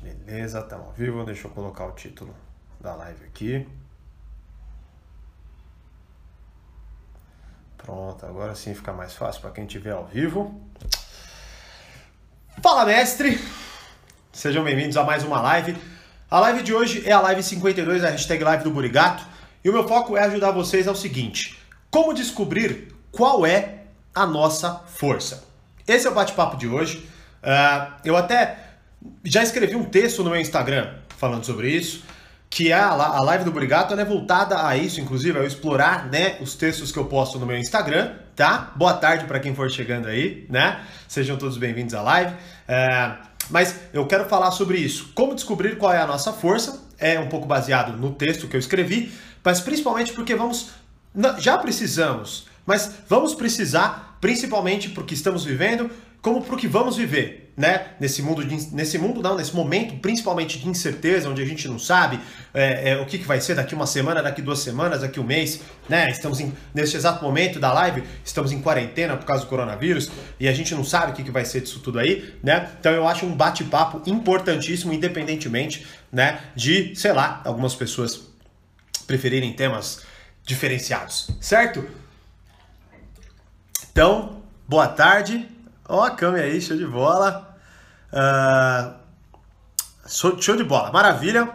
Beleza, estamos ao vivo. Deixa eu colocar o título da live aqui. Pronto, agora sim fica mais fácil para quem estiver ao vivo. Fala, mestre! Sejam bem-vindos a mais uma live. A live de hoje é a live 52, a hashtag live do Burigato. E o meu foco é ajudar vocês ao seguinte: como descobrir qual é a nossa força. Esse é o bate-papo de hoje. Uh, eu até já escrevi um texto no meu Instagram falando sobre isso, que é a, live do Brigato, é voltada a isso, inclusive, a explorar né, os textos que eu posto no meu Instagram, tá? Boa tarde para quem for chegando aí, né? Sejam todos bem-vindos à live. Uh, mas eu quero falar sobre isso. Como descobrir qual é a nossa força? É um pouco baseado no texto que eu escrevi, mas principalmente porque vamos. Já precisamos, mas vamos precisar, principalmente porque estamos vivendo, como para o que vamos viver, né? Nesse mundo, de, nesse mundo não, nesse momento, principalmente de incerteza, onde a gente não sabe é, é, o que, que vai ser daqui uma semana, daqui duas semanas, daqui um mês, né? Estamos em, nesse exato momento da live, estamos em quarentena por causa do coronavírus e a gente não sabe o que, que vai ser disso tudo aí, né? Então eu acho um bate-papo importantíssimo, independentemente, né? De, sei lá, algumas pessoas preferirem temas diferenciados, certo? Então, boa tarde. Ó a câmera aí, show de bola. Uh, show de bola, maravilha.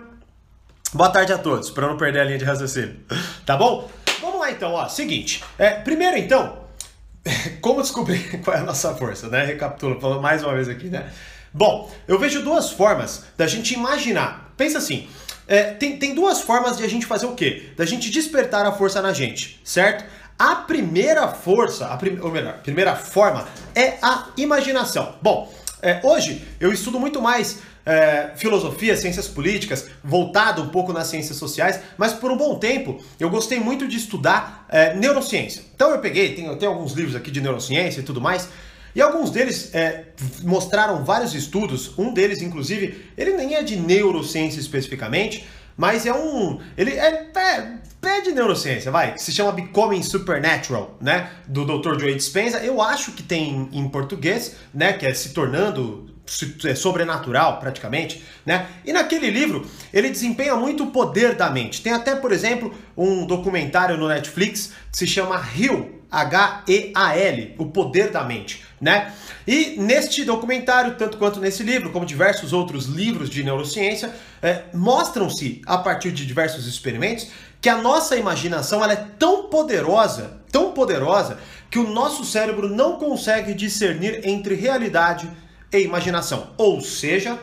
Boa tarde a todos, para não perder a linha de raciocínio. Tá bom? Vamos lá então, ó. Seguinte. É, primeiro então, como descobrir qual é a nossa força, né? Recapitulo, falando mais uma vez aqui, né? Bom, eu vejo duas formas da gente imaginar. Pensa assim, é, tem, tem duas formas de a gente fazer o quê? Da gente despertar a força na gente, certo? A primeira força, a prim, ou melhor, a primeira forma é a imaginação. Bom, é, hoje eu estudo muito mais é, filosofia, ciências políticas, voltado um pouco nas ciências sociais, mas por um bom tempo eu gostei muito de estudar é, neurociência. Então eu peguei, tenho alguns livros aqui de neurociência e tudo mais, e alguns deles é, mostraram vários estudos, um deles, inclusive, ele nem é de neurociência especificamente, mas é um. Ele é, é pé de neurociência, vai, que se chama Becoming Supernatural, né? Do Dr. Joe Dispenza. Eu acho que tem em português, né? Que é se tornando é sobrenatural, praticamente, né? E naquele livro, ele desempenha muito o poder da mente. Tem até, por exemplo, um documentário no Netflix que se chama Heal, H-E-A-L, o poder da mente, né? E neste documentário, tanto quanto nesse livro, como diversos outros livros de neurociência, é, mostram-se, a partir de diversos experimentos, que a nossa imaginação ela é tão poderosa, tão poderosa, que o nosso cérebro não consegue discernir entre realidade e imaginação. Ou seja,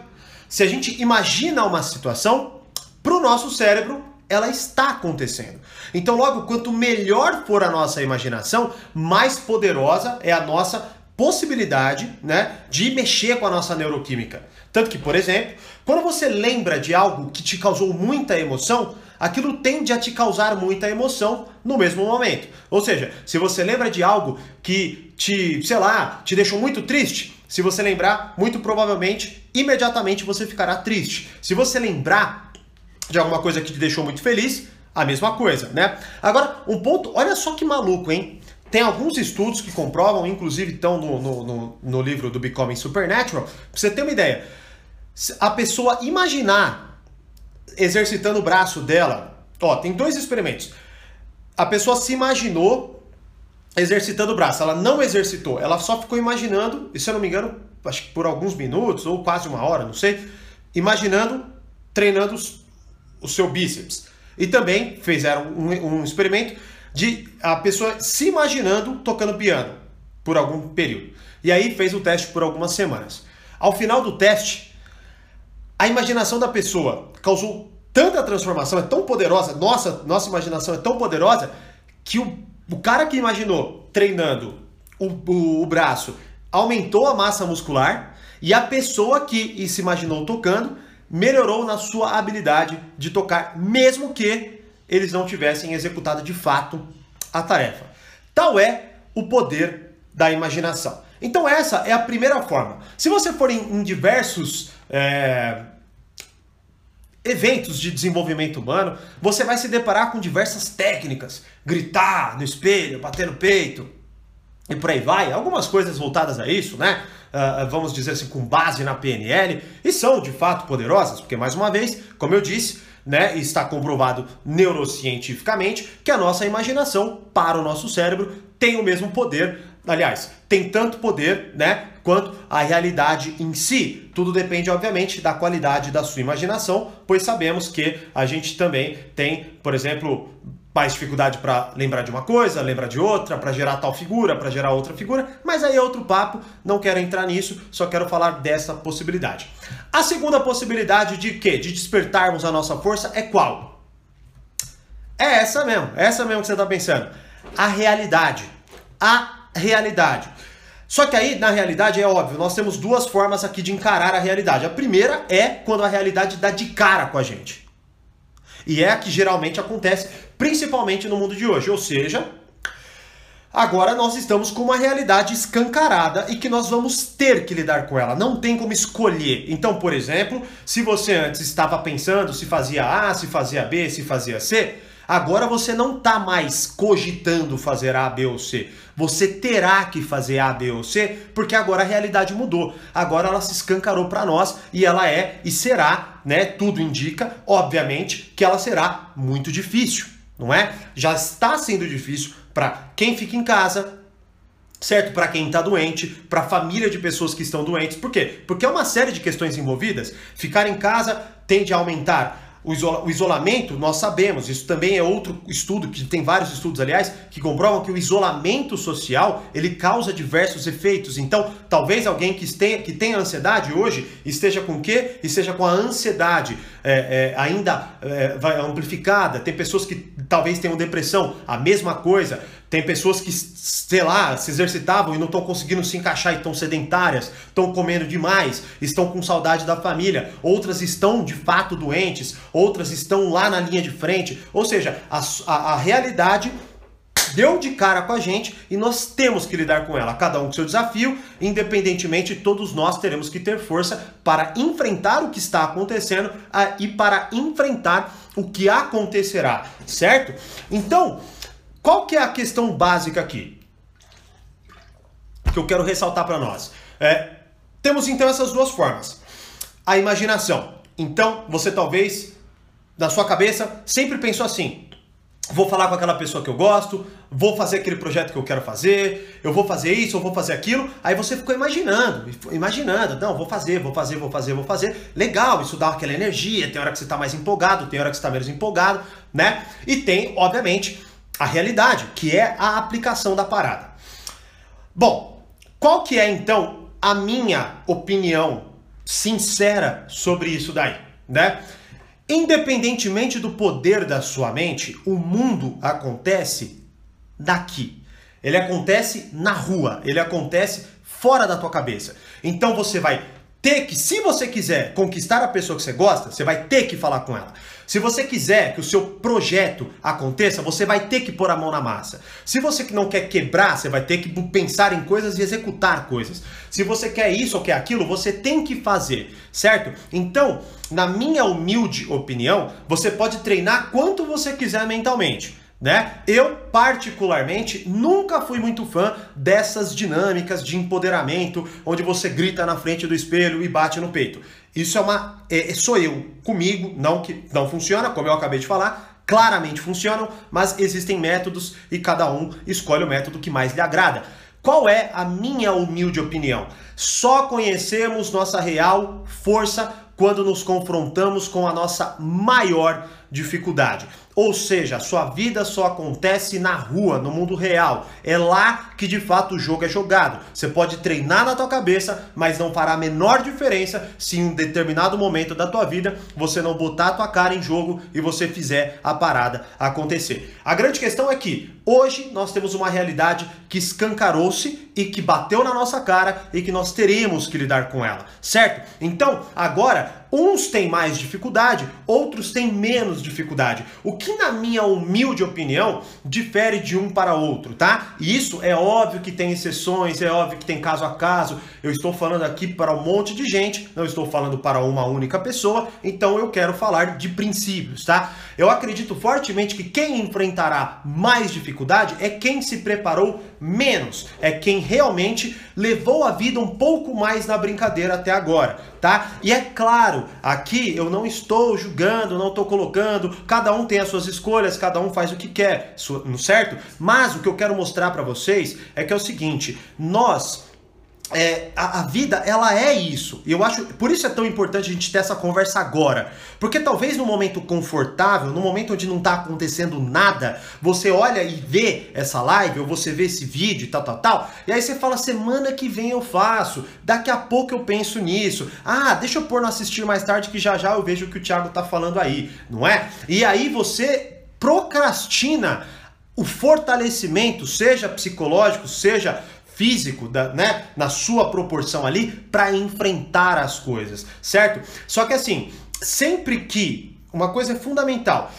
se a gente imagina uma situação, para o nosso cérebro ela está acontecendo. Então, logo, quanto melhor for a nossa imaginação, mais poderosa é a nossa possibilidade né, de mexer com a nossa neuroquímica. Tanto que, por exemplo, quando você lembra de algo que te causou muita emoção, aquilo tende a te causar muita emoção no mesmo momento. Ou seja, se você lembra de algo que te, sei lá, te deixou muito triste, se você lembrar, muito provavelmente, imediatamente você ficará triste. Se você lembrar de alguma coisa que te deixou muito feliz, a mesma coisa, né? Agora, um ponto, olha só que maluco, hein? Tem alguns estudos que comprovam, inclusive estão no, no, no, no livro do Becoming Supernatural, pra você ter uma ideia. A pessoa imaginar exercitando o braço dela, ó, tem dois experimentos. A pessoa se imaginou exercitando o braço, ela não exercitou, ela só ficou imaginando, e se eu não me engano, acho que por alguns minutos ou quase uma hora, não sei, imaginando, treinando o seu bíceps. E também fizeram um, um experimento de a pessoa se imaginando tocando piano por algum período. E aí fez o teste por algumas semanas. Ao final do teste, a imaginação da pessoa causou tanta transformação, é tão poderosa, nossa, nossa imaginação é tão poderosa, que o, o cara que imaginou treinando o, o, o braço aumentou a massa muscular e a pessoa que se imaginou tocando melhorou na sua habilidade de tocar, mesmo que eles não tivessem executado de fato a tarefa. Tal é o poder da imaginação. Então, essa é a primeira forma. Se você for em, em diversos é, eventos de desenvolvimento humano, você vai se deparar com diversas técnicas: gritar no espelho, bater no peito, e por aí vai, algumas coisas voltadas a isso, né? Uh, vamos dizer assim, com base na PNL, e são de fato poderosas, porque mais uma vez, como eu disse, né, está comprovado neurocientificamente que a nossa imaginação para o nosso cérebro tem o mesmo poder, aliás, tem tanto poder, né, quanto a realidade em si. Tudo depende, obviamente, da qualidade da sua imaginação, pois sabemos que a gente também tem, por exemplo, mais dificuldade para lembrar de uma coisa, lembrar de outra, para gerar tal figura, para gerar outra figura, mas aí é outro papo, não quero entrar nisso, só quero falar dessa possibilidade. A segunda possibilidade de quê? De despertarmos a nossa força é qual? É essa mesmo, essa mesmo que você está pensando. A realidade. A realidade. Só que aí, na realidade, é óbvio, nós temos duas formas aqui de encarar a realidade. A primeira é quando a realidade dá de cara com a gente. E é a que geralmente acontece, principalmente no mundo de hoje. Ou seja, agora nós estamos com uma realidade escancarada e que nós vamos ter que lidar com ela. Não tem como escolher. Então, por exemplo, se você antes estava pensando se fazia A, se fazia B, se fazia C, Agora você não está mais cogitando fazer A, B ou C. Você terá que fazer A, B ou C, porque agora a realidade mudou. Agora ela se escancarou para nós e ela é e será, né? Tudo indica, obviamente, que ela será muito difícil, não é? Já está sendo difícil para quem fica em casa, certo? Para quem está doente, para a família de pessoas que estão doentes. Por quê? Porque é uma série de questões envolvidas. Ficar em casa tende a aumentar o, isola, o isolamento, nós sabemos, isso também é outro estudo, que tem vários estudos, aliás, que comprovam que o isolamento social, ele causa diversos efeitos. Então, talvez alguém que tenha, que tenha ansiedade hoje esteja com o quê? Esteja com a ansiedade é, é, ainda é, amplificada. Tem pessoas que talvez tenham depressão, a mesma coisa. Tem pessoas que, sei lá, se exercitavam e não estão conseguindo se encaixar e estão sedentárias, estão comendo demais, estão com saudade da família. Outras estão de fato doentes, outras estão lá na linha de frente. Ou seja, a, a, a realidade deu de cara com a gente e nós temos que lidar com ela, cada um com seu desafio, independentemente, todos nós teremos que ter força para enfrentar o que está acontecendo e para enfrentar o que acontecerá, certo? Então, qual que é a questão básica aqui? Que eu quero ressaltar para nós. É, temos então essas duas formas. A imaginação. Então, você talvez, na sua cabeça, sempre pensou assim: vou falar com aquela pessoa que eu gosto, vou fazer aquele projeto que eu quero fazer, eu vou fazer isso, eu vou fazer aquilo. Aí você ficou imaginando, imaginando, não, vou fazer, vou fazer, vou fazer, vou fazer. Legal, isso dá aquela energia, tem hora que você está mais empolgado, tem hora que você está menos empolgado, né? E tem, obviamente, a realidade, que é a aplicação da parada. Bom, qual que é então a minha opinião sincera sobre isso daí, né? Independentemente do poder da sua mente, o mundo acontece daqui. Ele acontece na rua, ele acontece fora da tua cabeça. Então você vai ter que, se você quiser conquistar a pessoa que você gosta, você vai ter que falar com ela. Se você quiser que o seu projeto aconteça, você vai ter que pôr a mão na massa. Se você não quer quebrar, você vai ter que pensar em coisas e executar coisas. Se você quer isso ou quer aquilo, você tem que fazer, certo? Então, na minha humilde opinião, você pode treinar quanto você quiser mentalmente né? Eu, particularmente, nunca fui muito fã dessas dinâmicas de empoderamento, onde você grita na frente do espelho e bate no peito. Isso é uma. É, é, sou eu, comigo, não que não funciona, como eu acabei de falar. Claramente funcionam, mas existem métodos e cada um escolhe o método que mais lhe agrada. Qual é a minha humilde opinião? Só conhecemos nossa real força quando nos confrontamos com a nossa maior dificuldade. Ou seja, sua vida só acontece na rua, no mundo real. É lá que de fato o jogo é jogado. Você pode treinar na tua cabeça, mas não fará a menor diferença se em um determinado momento da tua vida você não botar a tua cara em jogo e você fizer a parada acontecer. A grande questão é que hoje nós temos uma realidade que escancarou-se e que bateu na nossa cara e que nós teremos que lidar com ela, certo? Então, agora Uns têm mais dificuldade, outros têm menos dificuldade. O que, na minha humilde opinião, difere de um para outro, tá? E isso é óbvio que tem exceções, é óbvio que tem caso a caso. Eu estou falando aqui para um monte de gente, não estou falando para uma única pessoa, então eu quero falar de princípios, tá? Eu acredito fortemente que quem enfrentará mais dificuldade é quem se preparou menos, é quem realmente levou a vida um pouco mais na brincadeira até agora, tá? E é claro, aqui eu não estou julgando, não estou colocando, cada um tem as suas escolhas, cada um faz o que quer, certo? Mas o que eu quero mostrar para vocês é que é o seguinte, nós é, a, a, vida ela é isso. E eu acho, por isso é tão importante a gente ter essa conversa agora. Porque talvez no momento confortável, no momento onde não está acontecendo nada, você olha e vê essa live, ou você vê esse vídeo e tal, tal, tal, e aí você fala, semana que vem eu faço, daqui a pouco eu penso nisso. Ah, deixa eu pôr no assistir mais tarde que já já eu vejo o que o Thiago tá falando aí, não é? E aí você procrastina o fortalecimento, seja psicológico, seja físico, da, né, na sua proporção ali, para enfrentar as coisas, certo? Só que assim, sempre que, uma coisa é fundamental,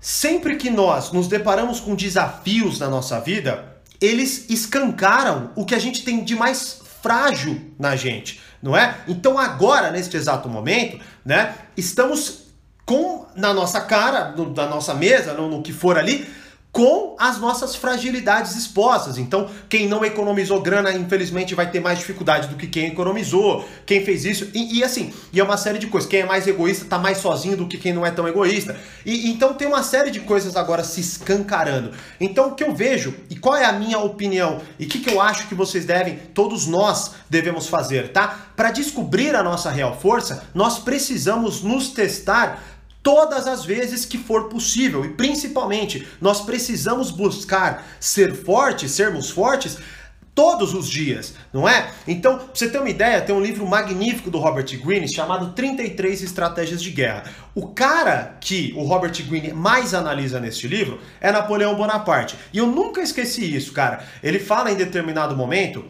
sempre que nós nos deparamos com desafios na nossa vida, eles escancaram o que a gente tem de mais frágil na gente, não é? Então agora, neste exato momento, né, estamos com na nossa cara, no, nossa mesa, no, no que for ali, com as nossas fragilidades expostas. Então, quem não economizou grana, infelizmente, vai ter mais dificuldade do que quem economizou, quem fez isso, e, e assim, e é uma série de coisas. Quem é mais egoísta tá mais sozinho do que quem não é tão egoísta. E então tem uma série de coisas agora se escancarando. Então, o que eu vejo, e qual é a minha opinião, e o que, que eu acho que vocês devem, todos nós devemos fazer, tá? Para descobrir a nossa real força, nós precisamos nos testar todas as vezes que for possível. E principalmente, nós precisamos buscar ser fortes, sermos fortes todos os dias, não é? Então, pra você ter uma ideia, tem um livro magnífico do Robert Greene chamado 33 Estratégias de Guerra. O cara que o Robert Greene mais analisa neste livro é Napoleão Bonaparte. E eu nunca esqueci isso, cara. Ele fala em determinado momento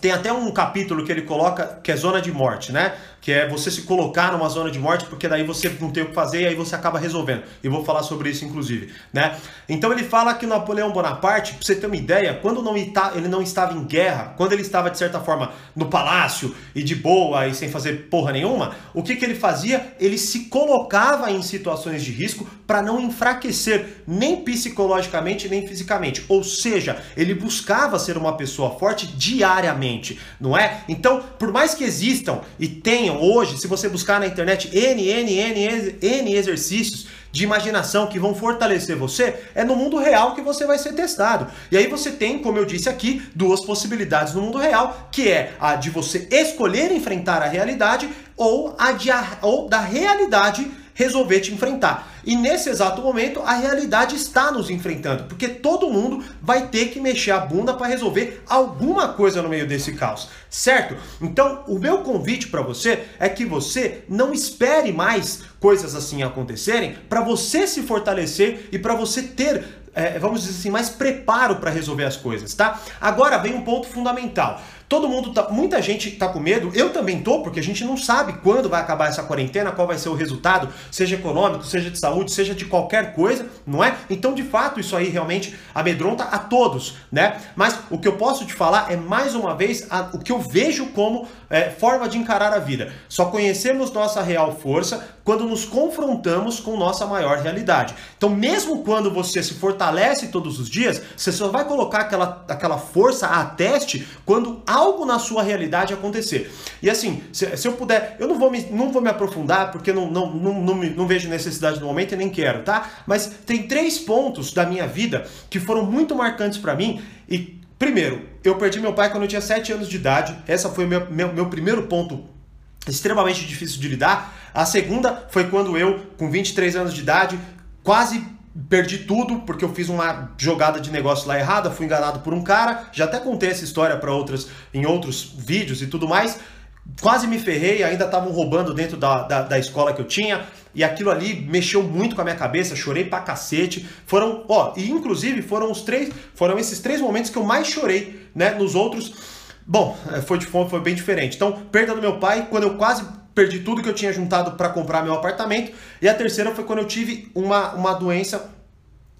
tem até um capítulo que ele coloca que é zona de morte, né? Que é você se colocar numa zona de morte, porque daí você não tem o que fazer e aí você acaba resolvendo. E vou falar sobre isso, inclusive. Né? Então ele fala que Napoleão Bonaparte, pra você ter uma ideia, quando não ele não estava em guerra, quando ele estava, de certa forma, no palácio e de boa e sem fazer porra nenhuma, o que, que ele fazia? Ele se colocava em situações de risco para não enfraquecer nem psicologicamente nem fisicamente. Ou seja, ele buscava ser uma pessoa forte diariamente, não é? Então, por mais que existam e tenham tenham hoje, se você buscar na internet N, N, N, N exercícios de imaginação que vão fortalecer você, é no mundo real que você vai ser testado. E aí você tem, como eu disse aqui, duas possibilidades no mundo real, que é a de você escolher enfrentar a realidade ou a de, ou da realidade resolver te enfrentar. E nesse exato momento, a realidade está nos enfrentando, porque todo mundo vai ter que mexer a bunda para resolver alguma coisa no meio desse caos, certo? Então, o meu convite para você é que você não espere mais coisas assim acontecerem para você se fortalecer e para você ter é, vamos dizer assim, mais preparo para resolver as coisas, tá? Agora vem um ponto fundamental. Todo mundo tá, muita gente tá com medo, eu também tô, porque a gente não sabe quando vai acabar essa quarentena, qual vai ser o resultado, seja econômico, seja de saúde, seja de qualquer coisa, não é? Então, de fato, isso aí realmente amedronta a todos, né? Mas o que eu posso te falar é mais uma vez a, o que eu vejo como é, forma de encarar a vida. Só conhecemos nossa real força quando nos confrontamos com nossa maior realidade. Então, mesmo quando você se fortalece todos os dias, você só vai colocar aquela, aquela força a teste quando algo na sua realidade acontecer. E assim, se, se eu puder, eu não vou me, não vou me aprofundar porque não, não, não, não, me, não vejo necessidade no momento e nem quero, tá? Mas tem três pontos da minha vida que foram muito marcantes para mim e Primeiro, eu perdi meu pai quando eu tinha 7 anos de idade. Essa foi o meu, meu, meu primeiro ponto extremamente difícil de lidar. A segunda foi quando eu, com 23 anos de idade, quase perdi tudo porque eu fiz uma jogada de negócio lá errada, fui enganado por um cara. Já até contei essa história para outras em outros vídeos e tudo mais. Quase me ferrei, ainda estavam roubando dentro da, da, da, escola que eu tinha. E aquilo ali mexeu muito com a minha cabeça, chorei pra cacete. Foram, ó, e inclusive foram os três, foram esses três momentos que eu mais chorei, né? Nos outros, bom, foi, de, foi bem diferente. Então, perda do meu pai, quando eu quase perdi tudo que eu tinha juntado para comprar meu apartamento. E a terceira foi quando eu tive uma, uma doença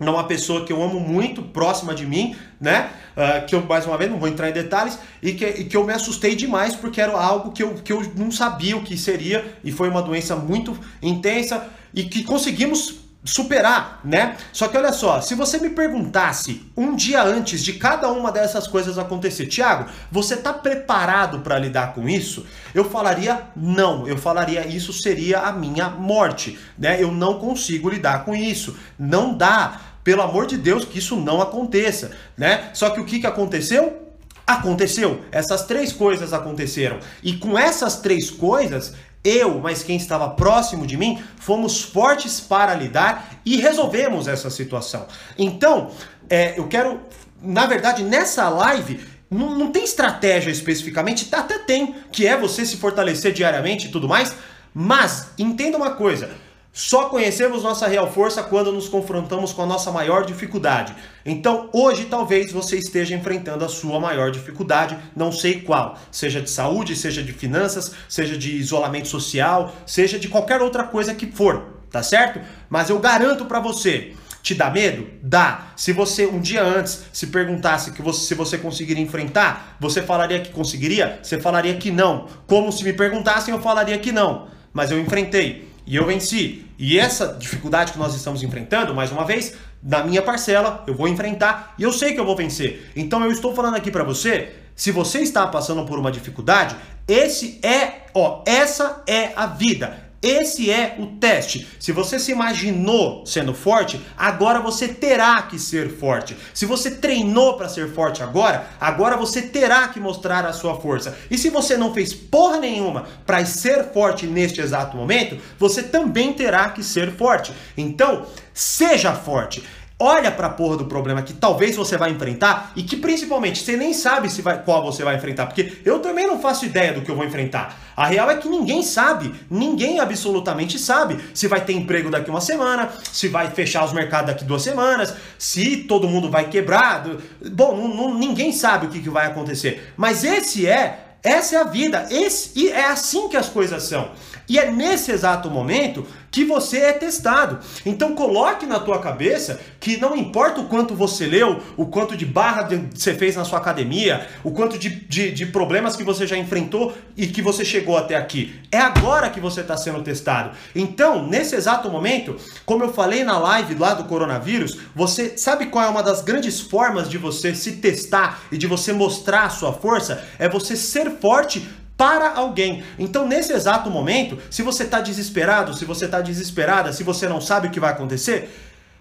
uma pessoa que eu amo muito, próxima de mim, né? Uh, que eu, mais uma vez, não vou entrar em detalhes, e que, e que eu me assustei demais porque era algo que eu, que eu não sabia o que seria, e foi uma doença muito intensa, e que conseguimos superar, né? Só que olha só, se você me perguntasse um dia antes de cada uma dessas coisas acontecer, Tiago, você tá preparado para lidar com isso? Eu falaria não, eu falaria isso seria a minha morte, né? Eu não consigo lidar com isso, não dá. Pelo amor de Deus, que isso não aconteça, né? Só que o que, que aconteceu? Aconteceu. Essas três coisas aconteceram. E com essas três coisas, eu, mas quem estava próximo de mim, fomos fortes para lidar e resolvemos essa situação. Então, é, eu quero, na verdade, nessa live, não, não tem estratégia especificamente, até tem, que é você se fortalecer diariamente e tudo mais, mas entenda uma coisa. Só conhecemos nossa real força quando nos confrontamos com a nossa maior dificuldade. Então, hoje talvez você esteja enfrentando a sua maior dificuldade, não sei qual, seja de saúde, seja de finanças, seja de isolamento social, seja de qualquer outra coisa que for, tá certo? Mas eu garanto para você, te dá medo? Dá. Se você um dia antes se perguntasse que você, se você conseguiria enfrentar, você falaria que conseguiria? Você falaria que não. Como se me perguntassem, eu falaria que não. Mas eu enfrentei e eu venci. E essa dificuldade que nós estamos enfrentando, mais uma vez, na minha parcela, eu vou enfrentar e eu sei que eu vou vencer. Então eu estou falando aqui para você, se você está passando por uma dificuldade, esse é, ó, essa é a vida. Esse é o teste. Se você se imaginou sendo forte, agora você terá que ser forte. Se você treinou para ser forte agora, agora você terá que mostrar a sua força. E se você não fez porra nenhuma para ser forte neste exato momento, você também terá que ser forte. Então, seja forte olha para a porra do problema que talvez você vai enfrentar e que principalmente você nem sabe se vai, qual você vai enfrentar, porque eu também não faço ideia do que eu vou enfrentar. A real é que ninguém sabe, ninguém absolutamente sabe se vai ter emprego daqui uma semana, se vai fechar os mercados daqui duas semanas, se todo mundo vai quebrar. Bom, não, não, ninguém sabe o que, que vai acontecer. Mas esse é essa é a vida. Esse, e é assim que as coisas são. E é nesse exato momento que você é testado. Então coloque na tua cabeça que não importa o quanto você leu, o quanto de barra você fez na sua academia, o quanto de, de, de problemas que você já enfrentou e que você chegou até aqui. É agora que você está sendo testado. Então, nesse exato momento, como eu falei na live lá do coronavírus, você sabe qual é uma das grandes formas de você se testar e de você mostrar a sua força? É você ser forte para alguém. Então, nesse exato momento, se você está desesperado, se você está desesperada, se você não sabe o que vai acontecer,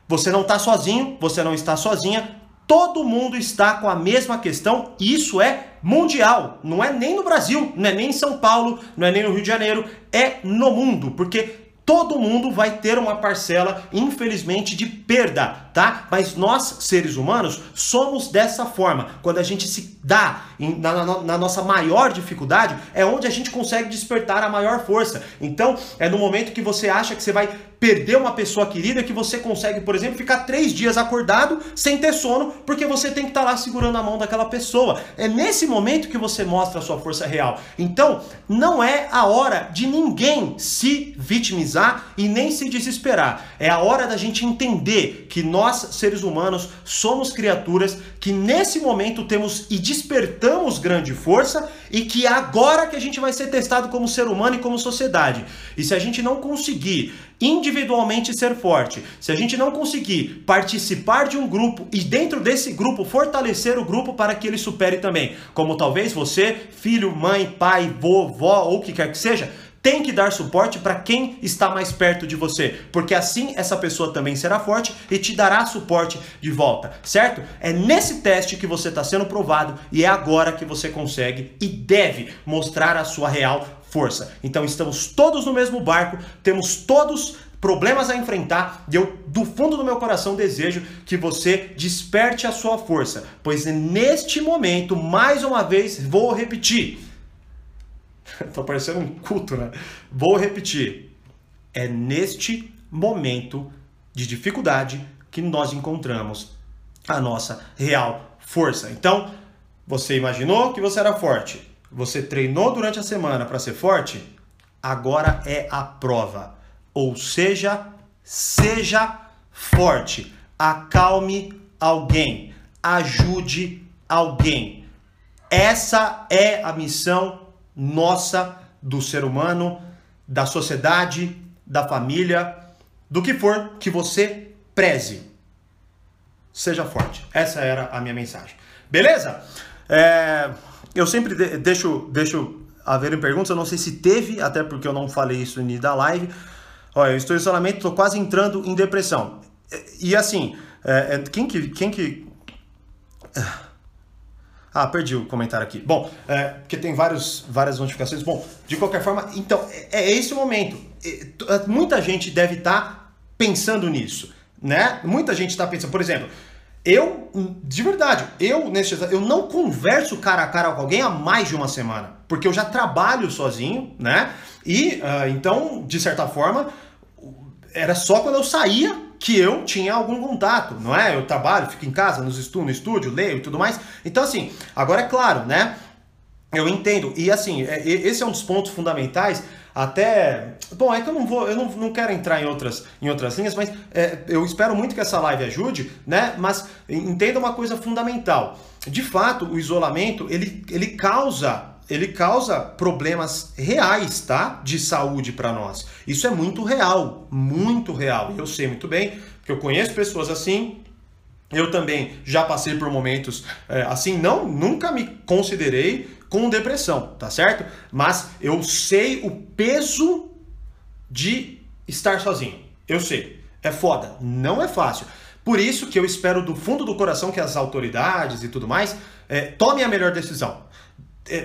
você não está sozinho, você não está sozinha, todo mundo está com a mesma questão e isso é mundial. Não é nem no Brasil, não é nem em São Paulo, não é nem no Rio de Janeiro, é no mundo, porque todo mundo vai ter uma parcela, infelizmente, de perda, tá? Mas nós, seres humanos, somos dessa forma. Quando a gente se dá na, na, na, nossa maior dificuldade, é onde a gente consegue despertar a maior força. Então, é no momento que você acha que você vai perder uma pessoa querida que você consegue, por exemplo, ficar três dias acordado sem ter sono, porque você tem que estar tá lá segurando a mão daquela pessoa. É nesse momento que você mostra a sua força real. Então, não é a hora de ninguém se vitimizar e nem se desesperar. É a hora da gente entender que nós, seres humanos, somos criaturas que nesse momento temos e despertamos grande força e que é agora que a gente vai ser testado como ser humano e como sociedade. E se a gente não conseguir individualmente ser forte, se a gente não conseguir participar de um grupo e dentro desse grupo fortalecer o grupo para que ele supere também, como talvez você, filho, mãe, pai, vovó ou o que quer que seja, tem que dar suporte para quem está mais perto de você, porque assim essa pessoa também será forte e te dará suporte de volta, certo? É nesse teste que você está sendo provado e é agora que você consegue e deve mostrar a sua real força. Então estamos todos no mesmo barco, temos todos problemas a enfrentar e eu, do fundo do meu coração, desejo que você desperte a sua força, pois neste momento, mais uma vez, vou repetir. Tô parecendo um culto, né? Vou repetir. É neste momento de dificuldade que nós encontramos a nossa real força. Então, você imaginou que você era forte, você treinou durante a semana para ser forte? agora é a prova. Ou seja, seja forte, acalme alguém, ajude alguém. Essa é a missão nossa do ser humano, da sociedade, da família, do que for que você preze. Seja forte. Essa era a minha mensagem. Beleza? É, eu sempre deixo, deixo haver perguntas. Eu não sei se teve, até porque eu não falei isso no da live. Olha, eu estou em isolamento, estou quase entrando em depressão. E, e assim, é, é, quem que. Quem que ah, perdi o comentário aqui. Bom, é, porque tem vários, várias notificações. Bom, de qualquer forma, então, é, é esse o momento. É, muita gente deve estar tá pensando nisso, né? Muita gente está pensando, por exemplo, eu, de verdade, eu neste eu não converso cara a cara com alguém há mais de uma semana, porque eu já trabalho sozinho, né? E uh, então, de certa forma, era só quando eu saía que eu tinha algum contato, não é? Eu trabalho, fico em casa, nos estu no estúdio, leio e tudo mais. Então, assim, agora é claro, né? Eu entendo. E assim, é, esse é um dos pontos fundamentais. Até. Bom, é que eu não vou, eu não, não quero entrar em outras, em outras linhas, mas é, eu espero muito que essa live ajude, né? Mas entenda uma coisa fundamental. De fato, o isolamento ele, ele causa ele causa problemas reais, tá? De saúde para nós. Isso é muito real, muito real. Eu sei muito bem, porque eu conheço pessoas assim. Eu também já passei por momentos é, assim, não, nunca me considerei com depressão, tá certo? Mas eu sei o peso de estar sozinho. Eu sei. É foda, não é fácil. Por isso que eu espero do fundo do coração que as autoridades e tudo mais é, tomem a melhor decisão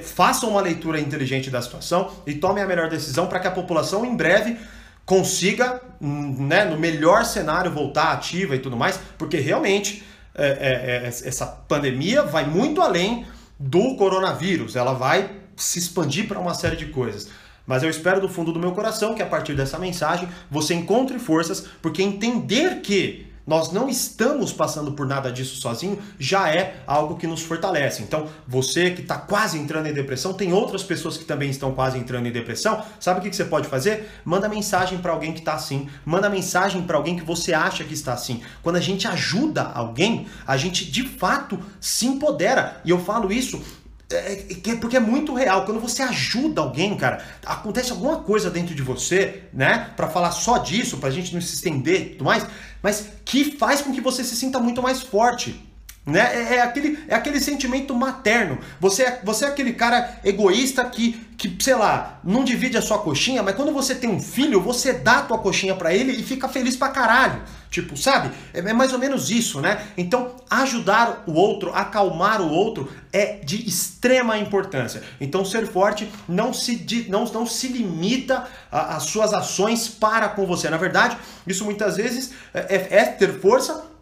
façam uma leitura inteligente da situação e tomem a melhor decisão para que a população em breve consiga, hum, né, no melhor cenário, voltar ativa e tudo mais, porque realmente é, é, é, essa pandemia vai muito além do coronavírus, ela vai se expandir para uma série de coisas. Mas eu espero do fundo do meu coração que a partir dessa mensagem você encontre forças, porque entender que nós não estamos passando por nada disso sozinho, já é algo que nos fortalece. Então, você que está quase entrando em depressão, tem outras pessoas que também estão quase entrando em depressão. Sabe o que você pode fazer? Manda mensagem para alguém que está assim. Manda mensagem para alguém que você acha que está assim. Quando a gente ajuda alguém, a gente de fato se empodera. E eu falo isso é, é, porque é muito real. Quando você ajuda alguém, cara, acontece alguma coisa dentro de você, né? Para falar só disso, pra gente não se estender e tudo mais, mas que faz com que você se sinta muito mais forte. Né? É, é, aquele, é aquele sentimento materno. Você é, você é aquele cara egoísta que, que, sei lá, não divide a sua coxinha, mas quando você tem um filho, você dá a tua coxinha para ele e fica feliz pra caralho. Tipo, sabe? É, é mais ou menos isso, né? Então, ajudar o outro, acalmar o outro é de extrema importância. Então, ser forte não se, não, não se limita às suas ações para com você. Na verdade, isso muitas vezes é, é, é ter força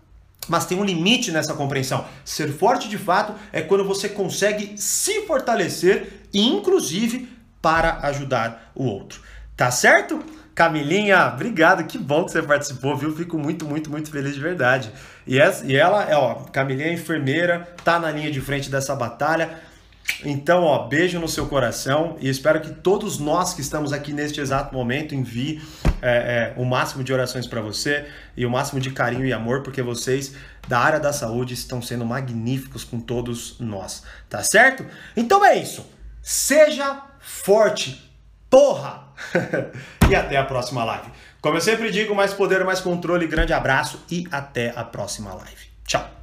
mas tem um limite nessa compreensão. Ser forte de fato é quando você consegue se fortalecer, inclusive para ajudar o outro. Tá certo? Camilinha, obrigado, que bom que você participou, viu? Fico muito, muito, muito feliz de verdade. E, essa, e ela, é, ó, Camilinha é enfermeira, tá na linha de frente dessa batalha. Então, ó, beijo no seu coração e espero que todos nós que estamos aqui neste exato momento envie é, é, o máximo de orações para você e o máximo de carinho e amor, porque vocês da área da saúde estão sendo magníficos com todos nós, tá certo? Então é isso. Seja forte, porra! e até a próxima live. Como eu sempre digo, mais poder, mais controle, grande abraço e até a próxima live. Tchau!